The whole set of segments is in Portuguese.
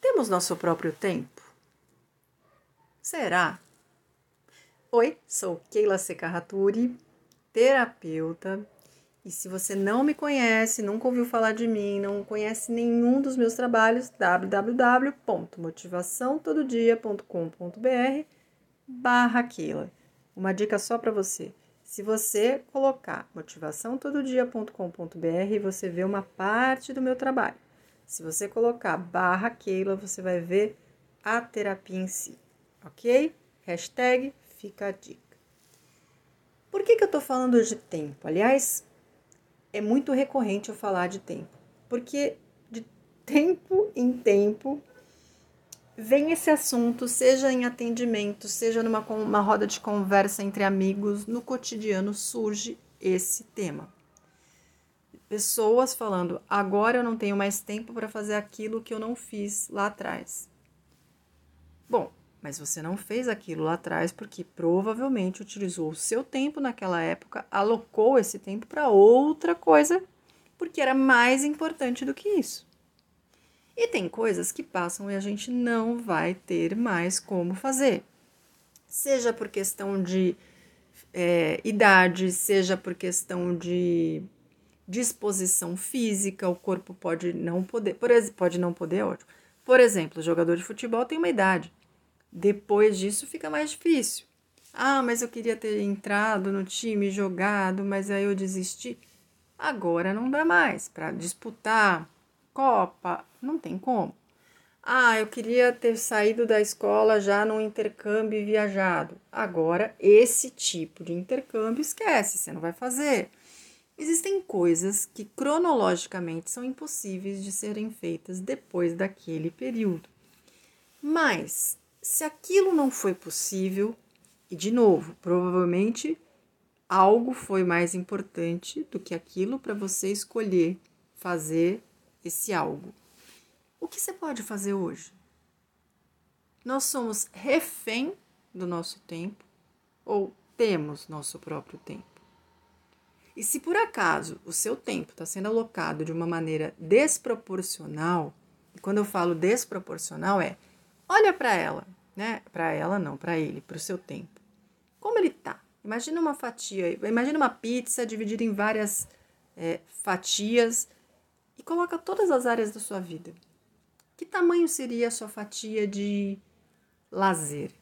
Temos nosso próprio tempo? Será? Oi, sou Keila Secarraturi, terapeuta. E se você não me conhece, nunca ouviu falar de mim, não conhece nenhum dos meus trabalhos, www.motivaçãotododia.com.br barra Keila. Uma dica só para você. Se você colocar motivaçãotododia.com.br, você vê uma parte do meu trabalho. Se você colocar barra Keila, você vai ver a terapia em si, ok? Hashtag fica a dica. Por que, que eu tô falando de tempo? Aliás, é muito recorrente eu falar de tempo, porque de tempo em tempo vem esse assunto, seja em atendimento, seja numa uma roda de conversa entre amigos, no cotidiano surge esse tema pessoas falando: agora eu não tenho mais tempo para fazer aquilo que eu não fiz lá atrás. Bom, mas você não fez aquilo lá atrás porque provavelmente utilizou o seu tempo naquela época, alocou esse tempo para outra coisa, porque era mais importante do que isso. E tem coisas que passam e a gente não vai ter mais como fazer. Seja por questão de é, idade, seja por questão de disposição física, o corpo pode não poder, por, pode não poder, é ótimo. Por exemplo, o jogador de futebol tem uma idade. Depois disso fica mais difícil. Ah, mas eu queria ter entrado no time, jogado, mas aí eu desisti. Agora não dá mais para disputar Copa, não tem como. Ah, eu queria ter saído da escola já num intercâmbio e viajado. Agora, esse tipo de intercâmbio esquece, você não vai fazer. Existem coisas que cronologicamente são impossíveis de serem feitas depois daquele período. Mas, se aquilo não foi possível, e de novo, provavelmente algo foi mais importante do que aquilo para você escolher fazer esse algo. O que você pode fazer hoje? Nós somos refém do nosso tempo ou temos nosso próprio tempo? E se por acaso o seu tempo está sendo alocado de uma maneira desproporcional, e quando eu falo desproporcional é, olha para ela, né? Para ela não, para ele, para o seu tempo. Como ele tá? Imagina uma fatia, imagina uma pizza dividida em várias é, fatias e coloca todas as áreas da sua vida. Que tamanho seria a sua fatia de lazer?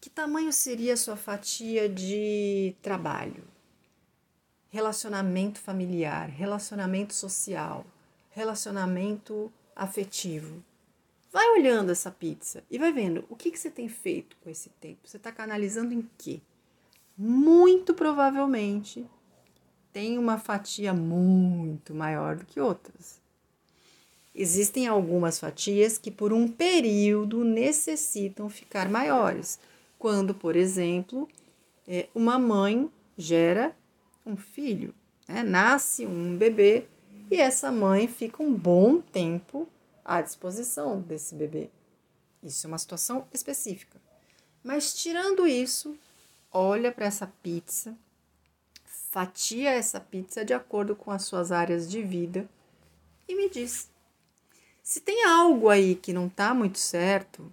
Que tamanho seria a sua fatia de trabalho? Relacionamento familiar, relacionamento social, relacionamento afetivo. Vai olhando essa pizza e vai vendo o que, que você tem feito com esse tempo. Você está canalizando em quê? Muito provavelmente tem uma fatia muito maior do que outras. Existem algumas fatias que, por um período, necessitam ficar maiores. Quando, por exemplo, é, uma mãe gera um filho, né? nasce um bebê e essa mãe fica um bom tempo à disposição desse bebê. Isso é uma situação específica. Mas tirando isso, olha para essa pizza, fatia essa pizza de acordo com as suas áreas de vida e me diz se tem algo aí que não está muito certo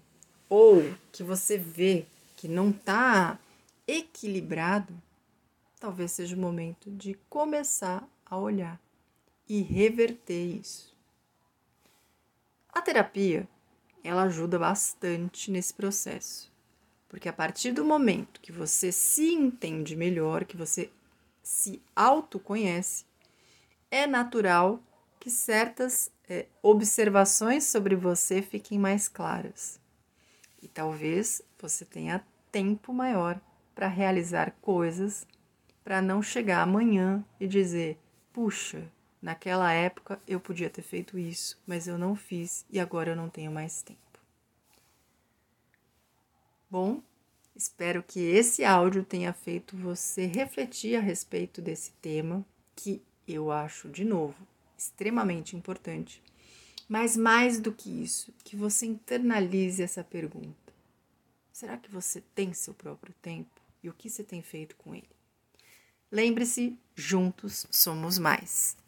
ou que você vê que não está equilibrado, talvez seja o momento de começar a olhar e reverter isso. A terapia, ela ajuda bastante nesse processo, porque a partir do momento que você se entende melhor, que você se autoconhece, é natural que certas é, observações sobre você fiquem mais claras. E talvez você tenha tempo maior para realizar coisas para não chegar amanhã e dizer: puxa, naquela época eu podia ter feito isso, mas eu não fiz e agora eu não tenho mais tempo. Bom, espero que esse áudio tenha feito você refletir a respeito desse tema, que eu acho, de novo, extremamente importante. Mas mais do que isso, que você internalize essa pergunta: será que você tem seu próprio tempo e o que você tem feito com ele? Lembre-se, juntos somos mais.